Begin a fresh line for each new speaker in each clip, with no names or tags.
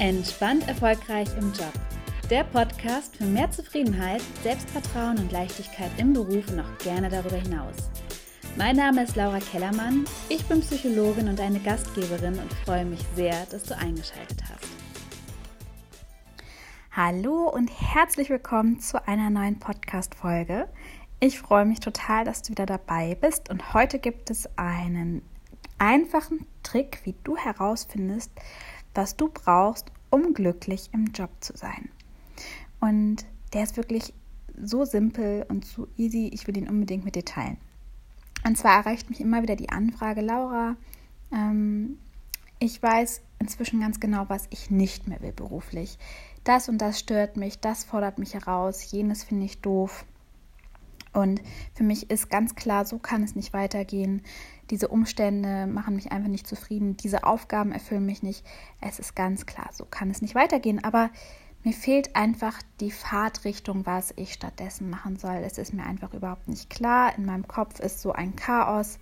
Entspannt erfolgreich im Job. Der Podcast für mehr Zufriedenheit, Selbstvertrauen und Leichtigkeit im Beruf und auch gerne darüber hinaus. Mein Name ist Laura Kellermann, ich bin Psychologin und eine Gastgeberin und freue mich sehr, dass du eingeschaltet hast. Hallo und herzlich willkommen zu einer neuen Podcast-Folge. Ich freue mich total, dass du wieder dabei bist und heute gibt es einen einfachen Trick, wie du herausfindest, was du brauchst, um glücklich im Job zu sein. Und der ist wirklich so simpel und so easy, ich will ihn unbedingt mit dir teilen. Und zwar erreicht mich immer wieder die Anfrage, Laura, ähm, ich weiß inzwischen ganz genau, was ich nicht mehr will beruflich. Das und das stört mich, das fordert mich heraus, jenes finde ich doof. Und für mich ist ganz klar, so kann es nicht weitergehen. Diese Umstände machen mich einfach nicht zufrieden. Diese Aufgaben erfüllen mich nicht. Es ist ganz klar, so kann es nicht weitergehen. Aber mir fehlt einfach die Fahrtrichtung, was ich stattdessen machen soll. Es ist mir einfach überhaupt nicht klar. In meinem Kopf ist so ein Chaos.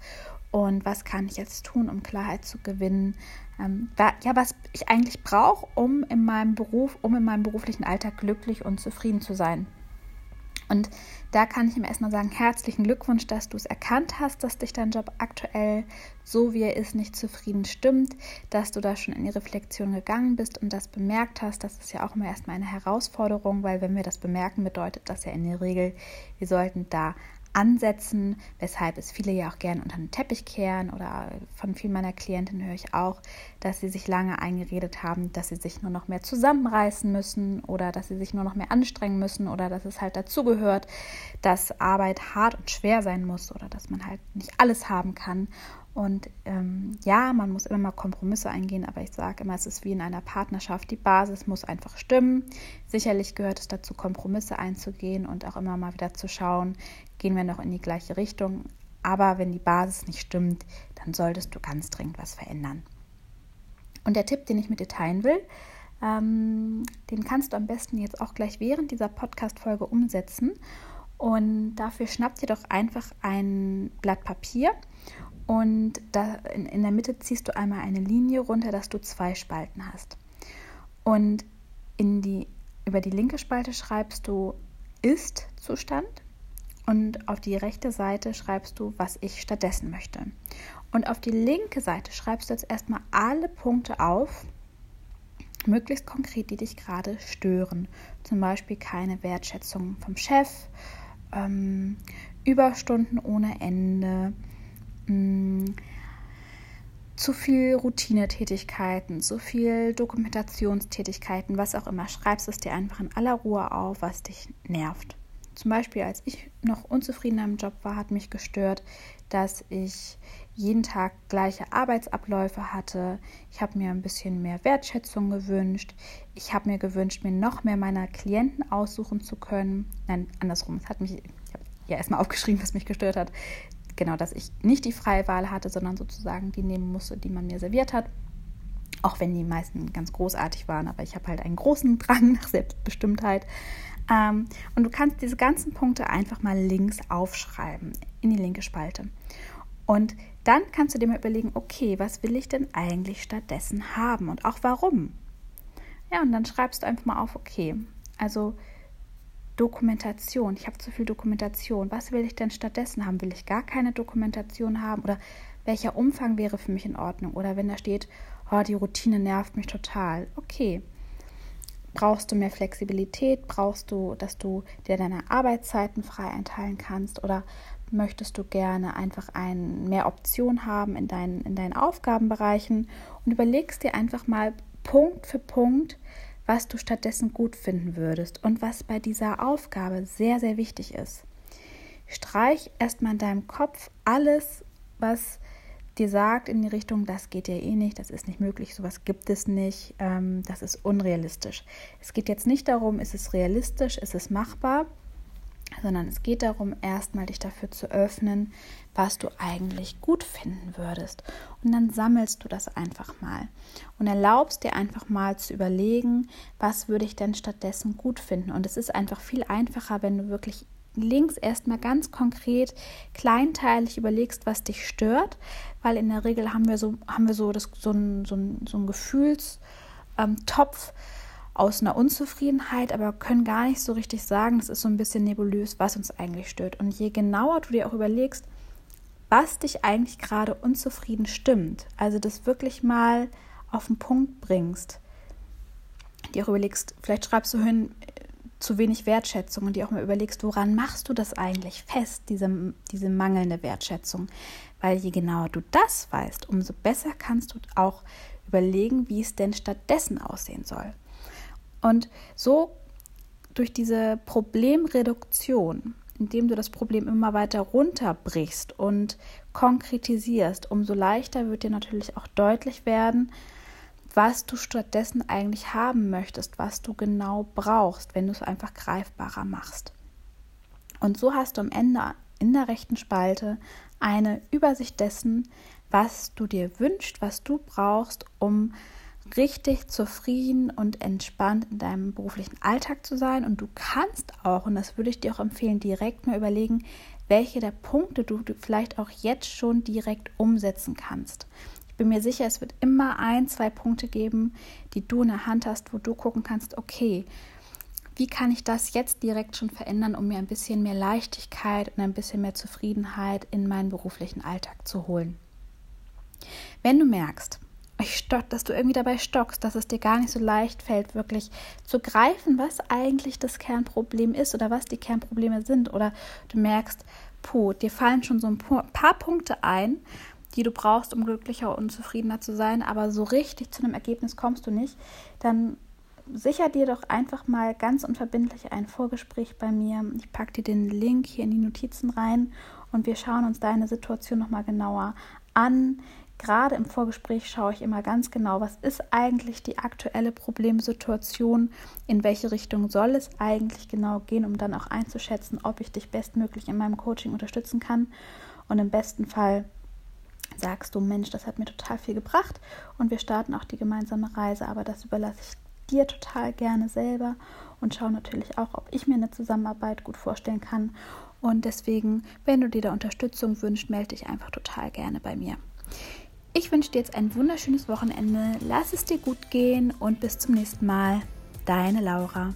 Und was kann ich jetzt tun, um Klarheit zu gewinnen? Ähm, ja, was ich eigentlich brauche, um in meinem Beruf, um in meinem beruflichen Alltag glücklich und zufrieden zu sein. Und da kann ich ihm erstmal sagen, herzlichen Glückwunsch, dass du es erkannt hast, dass dich dein Job aktuell so wie er ist nicht zufrieden stimmt, dass du da schon in die Reflexion gegangen bist und das bemerkt hast. Das ist ja auch immer erstmal eine Herausforderung, weil wenn wir das bemerken, bedeutet das ja in der Regel, wir sollten da ansetzen, weshalb es viele ja auch gerne unter den Teppich kehren oder von vielen meiner Klientinnen höre ich auch, dass sie sich lange eingeredet haben, dass sie sich nur noch mehr zusammenreißen müssen oder dass sie sich nur noch mehr anstrengen müssen oder dass es halt dazugehört, dass Arbeit hart und schwer sein muss oder dass man halt nicht alles haben kann und ähm, ja, man muss immer mal Kompromisse eingehen, aber ich sage immer, es ist wie in einer Partnerschaft. Die Basis muss einfach stimmen. Sicherlich gehört es dazu, Kompromisse einzugehen und auch immer mal wieder zu schauen, gehen wir noch in die gleiche Richtung. Aber wenn die Basis nicht stimmt, dann solltest du ganz dringend was verändern. Und der Tipp, den ich mit dir teilen will, ähm, den kannst du am besten jetzt auch gleich während dieser Podcast-Folge umsetzen. Und dafür schnapp dir doch einfach ein Blatt Papier und da in, in der Mitte ziehst du einmal eine Linie runter, dass du zwei Spalten hast. Und in die, über die linke Spalte schreibst du Ist-Zustand und auf die rechte Seite schreibst du, was ich stattdessen möchte. Und auf die linke Seite schreibst du jetzt erstmal alle Punkte auf, möglichst konkret, die dich gerade stören. Zum Beispiel keine Wertschätzung vom Chef, ähm, Überstunden ohne Ende, mm, zu viel Routinetätigkeiten, zu viel Dokumentationstätigkeiten, was auch immer. Schreibst es dir einfach in aller Ruhe auf, was dich nervt. Zum Beispiel, als ich noch unzufrieden am Job war, hat mich gestört, dass ich jeden Tag gleiche Arbeitsabläufe hatte. Ich habe mir ein bisschen mehr Wertschätzung gewünscht. Ich habe mir gewünscht, mir noch mehr meiner Klienten aussuchen zu können. Nein, andersrum. Es hat mich, ich habe ja erstmal aufgeschrieben, was mich gestört hat genau, dass ich nicht die freie Wahl hatte, sondern sozusagen die nehmen musste, die man mir serviert hat. Auch wenn die meisten ganz großartig waren, aber ich habe halt einen großen Drang nach Selbstbestimmtheit. Ähm, und du kannst diese ganzen Punkte einfach mal links aufschreiben, in die linke Spalte. Und dann kannst du dir mal überlegen, okay, was will ich denn eigentlich stattdessen haben und auch warum? Ja, und dann schreibst du einfach mal auf, okay, also Dokumentation. Ich habe zu viel Dokumentation. Was will ich denn stattdessen haben? Will ich gar keine Dokumentation haben? Oder welcher Umfang wäre für mich in Ordnung? Oder wenn da steht, oh, die Routine nervt mich total. Okay. Brauchst du mehr Flexibilität? Brauchst du, dass du dir deine Arbeitszeiten frei einteilen kannst? Oder möchtest du gerne einfach ein, mehr Optionen haben in deinen, in deinen Aufgabenbereichen? Und überlegst dir einfach mal Punkt für Punkt, was du stattdessen gut finden würdest und was bei dieser Aufgabe sehr, sehr wichtig ist. Streich erstmal in deinem Kopf alles, was dir sagt in die Richtung, das geht ja eh nicht, das ist nicht möglich, sowas gibt es nicht, ähm, das ist unrealistisch. Es geht jetzt nicht darum, ist es realistisch, ist es machbar, sondern es geht darum, erstmal dich dafür zu öffnen, was du eigentlich gut finden würdest. Und dann sammelst du das einfach mal und erlaubst dir einfach mal zu überlegen, was würde ich denn stattdessen gut finden. Und es ist einfach viel einfacher, wenn du wirklich links erstmal ganz konkret kleinteilig überlegst, was dich stört, weil in der Regel haben wir so, haben wir so, das, so, ein, so, ein, so ein Gefühls- ähm, aus einer Unzufriedenheit, aber können gar nicht so richtig sagen, das ist so ein bisschen nebulös, was uns eigentlich stört. Und je genauer du dir auch überlegst, was dich eigentlich gerade unzufrieden stimmt, also das wirklich mal auf den Punkt bringst, dir auch überlegst, vielleicht schreibst du hin, äh, zu wenig Wertschätzung und dir auch mal überlegst, woran machst du das eigentlich fest, diese, diese mangelnde Wertschätzung. Weil je genauer du das weißt, umso besser kannst du auch überlegen, wie es denn stattdessen aussehen soll. Und so durch diese Problemreduktion, indem du das Problem immer weiter runterbrichst und konkretisierst, umso leichter wird dir natürlich auch deutlich werden, was du stattdessen eigentlich haben möchtest, was du genau brauchst, wenn du es einfach greifbarer machst. Und so hast du am Ende in der rechten Spalte eine Übersicht dessen, was du dir wünschst, was du brauchst, um richtig zufrieden und entspannt in deinem beruflichen Alltag zu sein. Und du kannst auch, und das würde ich dir auch empfehlen, direkt mal überlegen, welche der Punkte du vielleicht auch jetzt schon direkt umsetzen kannst. Ich bin mir sicher, es wird immer ein, zwei Punkte geben, die du in der Hand hast, wo du gucken kannst, okay, wie kann ich das jetzt direkt schon verändern, um mir ein bisschen mehr Leichtigkeit und ein bisschen mehr Zufriedenheit in meinen beruflichen Alltag zu holen. Wenn du merkst, dass du irgendwie dabei stockst, dass es dir gar nicht so leicht fällt, wirklich zu greifen, was eigentlich das Kernproblem ist oder was die Kernprobleme sind. Oder du merkst, puh, dir fallen schon so ein paar Punkte ein, die du brauchst, um glücklicher und zufriedener zu sein, aber so richtig zu einem Ergebnis kommst du nicht, dann sicher dir doch einfach mal ganz unverbindlich ein Vorgespräch bei mir. Ich packe dir den Link hier in die Notizen rein und wir schauen uns deine Situation nochmal genauer an. Gerade im Vorgespräch schaue ich immer ganz genau, was ist eigentlich die aktuelle Problemsituation, in welche Richtung soll es eigentlich genau gehen, um dann auch einzuschätzen, ob ich dich bestmöglich in meinem Coaching unterstützen kann. Und im besten Fall sagst du, Mensch, das hat mir total viel gebracht und wir starten auch die gemeinsame Reise, aber das überlasse ich dir total gerne selber und schaue natürlich auch, ob ich mir eine Zusammenarbeit gut vorstellen kann. Und deswegen, wenn du dir da Unterstützung wünschst, melde dich einfach total gerne bei mir. Ich wünsche dir jetzt ein wunderschönes Wochenende. Lass es dir gut gehen und bis zum nächsten Mal. Deine Laura.